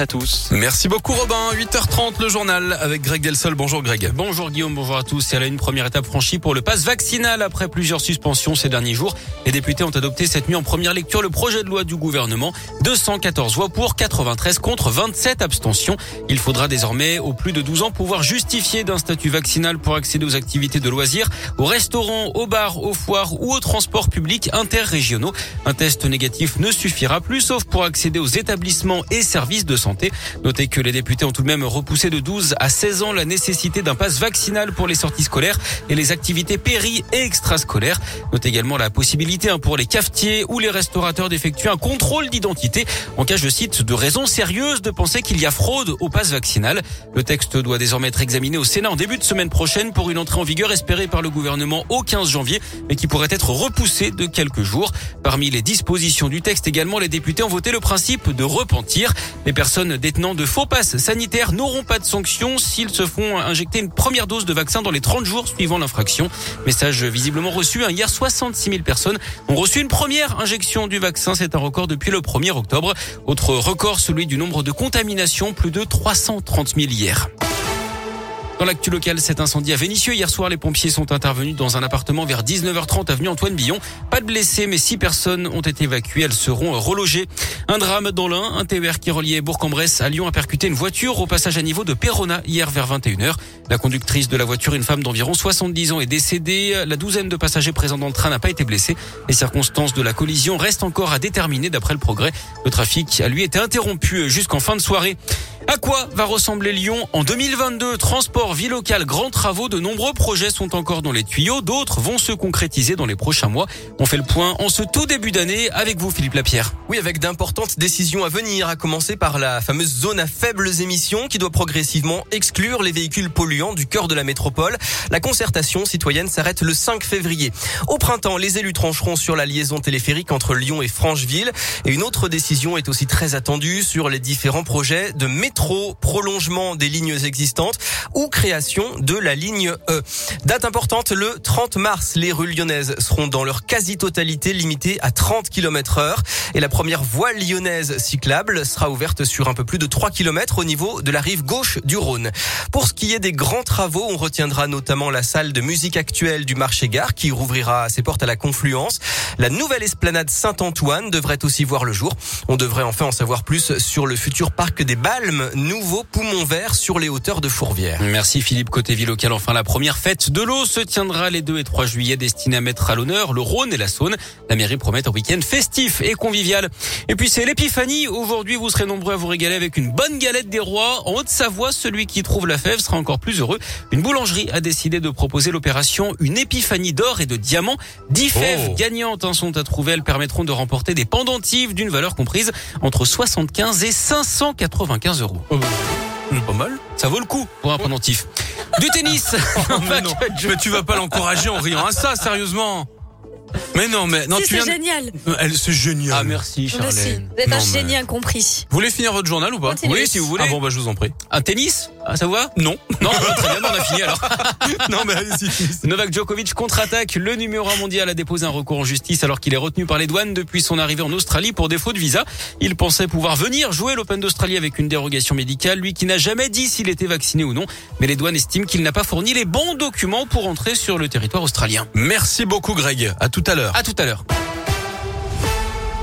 à tous. Merci beaucoup Robin. 8h30 le journal avec Greg Delsol. Bonjour Greg. Bonjour Guillaume, bonjour à tous. C'est là une première étape franchie pour le pass vaccinal après plusieurs suspensions ces derniers jours. Les députés ont adopté cette nuit en première lecture le projet de loi du gouvernement. 214 voix pour, 93 contre, 27 abstentions. Il faudra désormais aux plus de 12 ans pouvoir justifier d'un statut vaccinal pour accéder aux activités de loisirs, aux restaurants, aux bars, aux foires ou aux transports publics interrégionaux. Un test négatif ne suffira plus sauf pour accéder aux établissements et services de santé Notez que les députés ont tout de même repoussé de 12 à 16 ans la nécessité d'un pass vaccinal pour les sorties scolaires et les activités péri et extrascolaires. Notez également la possibilité hein, pour les cafetiers ou les restaurateurs d'effectuer un contrôle d'identité en cas, je cite, de raisons sérieuses de penser qu'il y a fraude au pass vaccinal. Le texte doit désormais être examiné au Sénat en début de semaine prochaine pour une entrée en vigueur espérée par le gouvernement au 15 janvier, mais qui pourrait être repoussée de quelques jours. Parmi les dispositions du texte également, les députés ont voté le principe de repentir. Les personnes détenant de faux passes sanitaires n'auront pas de sanctions s'ils se font injecter une première dose de vaccin dans les 30 jours suivant l'infraction. Message visiblement reçu. Hein. Hier, 66 000 personnes ont reçu une première injection du vaccin. C'est un record depuis le 1er octobre. Autre record, celui du nombre de contaminations, plus de 330 000 hier. Dans l'actu local, cet incendie à Vénissieux. Hier soir, les pompiers sont intervenus dans un appartement vers 19h30 avenue Antoine Billon. Pas de blessés, mais six personnes ont été évacuées. Elles seront relogées. Un drame dans l'Ain. Un TER qui reliait Bourg-en-Bresse à Lyon a percuté une voiture au passage à niveau de Perona hier vers 21h. La conductrice de la voiture, une femme d'environ 70 ans, est décédée. La douzaine de passagers présents dans le train n'a pas été blessée. Les circonstances de la collision restent encore à déterminer d'après le progrès. Le trafic a lui été interrompu jusqu'en fin de soirée. Quoi va ressembler Lyon en 2022 Transport, vie locale, grands travaux, de nombreux projets sont encore dans les tuyaux, d'autres vont se concrétiser dans les prochains mois. On fait le point en ce tout début d'année avec vous Philippe Lapierre. Oui, avec d'importantes décisions à venir, à commencer par la fameuse zone à faibles émissions qui doit progressivement exclure les véhicules polluants du cœur de la métropole. La concertation citoyenne s'arrête le 5 février. Au printemps, les élus trancheront sur la liaison téléphérique entre Lyon et Francheville et une autre décision est aussi très attendue sur les différents projets de métro prolongement des lignes existantes ou création de la ligne E. Date importante, le 30 mars, les rues lyonnaises seront dans leur quasi-totalité limitées à 30 km heure et la première voie lyonnaise cyclable sera ouverte sur un peu plus de 3 km au niveau de la rive gauche du Rhône. Pour ce qui est des grands travaux, on retiendra notamment la salle de musique actuelle du marché gare qui rouvrira ses portes à la confluence. La nouvelle esplanade Saint-Antoine devrait aussi voir le jour. On devrait enfin en savoir plus sur le futur parc des Balmes nouveau poumon vert sur les hauteurs de Fourvière. Merci Philippe. Côté vie locale, enfin la première fête de l'eau se tiendra les 2 et 3 juillet destinée à mettre à l'honneur le Rhône et la Saône. La mairie promet un week-end festif et convivial. Et puis c'est l'épiphanie. Aujourd'hui, vous serez nombreux à vous régaler avec une bonne galette des rois. En Haute-Savoie, celui qui trouve la fève sera encore plus heureux. Une boulangerie a décidé de proposer l'opération Une épiphanie d'or et de diamants. 10 fèves oh. gagnantes hein, sont à trouver. Elles permettront de remporter des pendentives d'une valeur comprise entre 75 et 595 euros. Oh, pas mal. Ça vaut le coup pour un pendentif. Du tennis. mais, non. mais tu vas pas l'encourager en riant à ça, sérieusement. Mais non, mais non, tu viens. C'est génial. Elle, c'est génial. Ah merci, Charlène. Vous êtes un génie incompris. Vous voulez finir votre journal ou pas Oui, si vous voulez. Ah bon, bah je vous en prie. Un tennis? Ah, ça vous va? Non. Non, très bien, on a fini alors. non, mais allez-y. Novak Djokovic contre-attaque. Le numéro 1 mondial a déposé un recours en justice alors qu'il est retenu par les douanes depuis son arrivée en Australie pour défaut de visa. Il pensait pouvoir venir jouer l'Open d'Australie avec une dérogation médicale, lui qui n'a jamais dit s'il était vacciné ou non. Mais les douanes estiment qu'il n'a pas fourni les bons documents pour entrer sur le territoire australien. Merci beaucoup Greg. À tout à l'heure. À tout à l'heure.